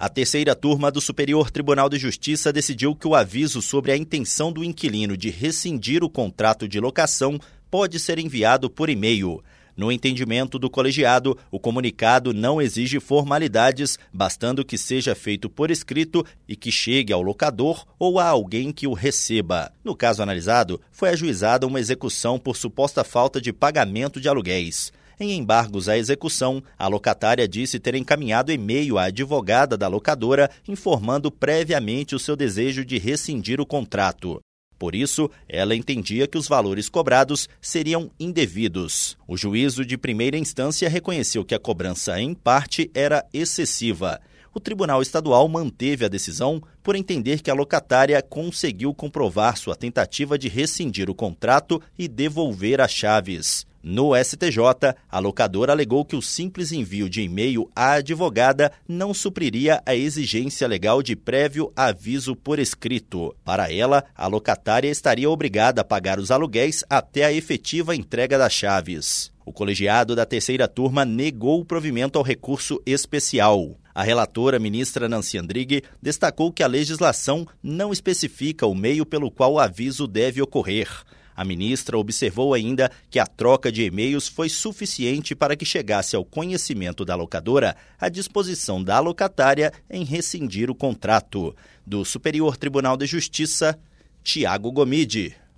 A terceira turma do Superior Tribunal de Justiça decidiu que o aviso sobre a intenção do inquilino de rescindir o contrato de locação pode ser enviado por e-mail. No entendimento do colegiado, o comunicado não exige formalidades, bastando que seja feito por escrito e que chegue ao locador ou a alguém que o receba. No caso analisado, foi ajuizada uma execução por suposta falta de pagamento de aluguéis. Em embargos à execução, a locatária disse ter encaminhado e-mail à advogada da locadora informando previamente o seu desejo de rescindir o contrato. Por isso, ela entendia que os valores cobrados seriam indevidos. O juízo de primeira instância reconheceu que a cobrança, em parte, era excessiva. O Tribunal Estadual manteve a decisão por entender que a locatária conseguiu comprovar sua tentativa de rescindir o contrato e devolver as chaves. No STJ, a locadora alegou que o simples envio de e-mail à advogada não supriria a exigência legal de prévio aviso por escrito. Para ela, a locatária estaria obrigada a pagar os aluguéis até a efetiva entrega das chaves. O colegiado da terceira turma negou o provimento ao recurso especial. A relatora, ministra Nancy Andrighi, destacou que a legislação não especifica o meio pelo qual o aviso deve ocorrer. A ministra observou ainda que a troca de e-mails foi suficiente para que chegasse ao conhecimento da locadora a disposição da locatária em rescindir o contrato. Do Superior Tribunal de Justiça, Tiago Gomide.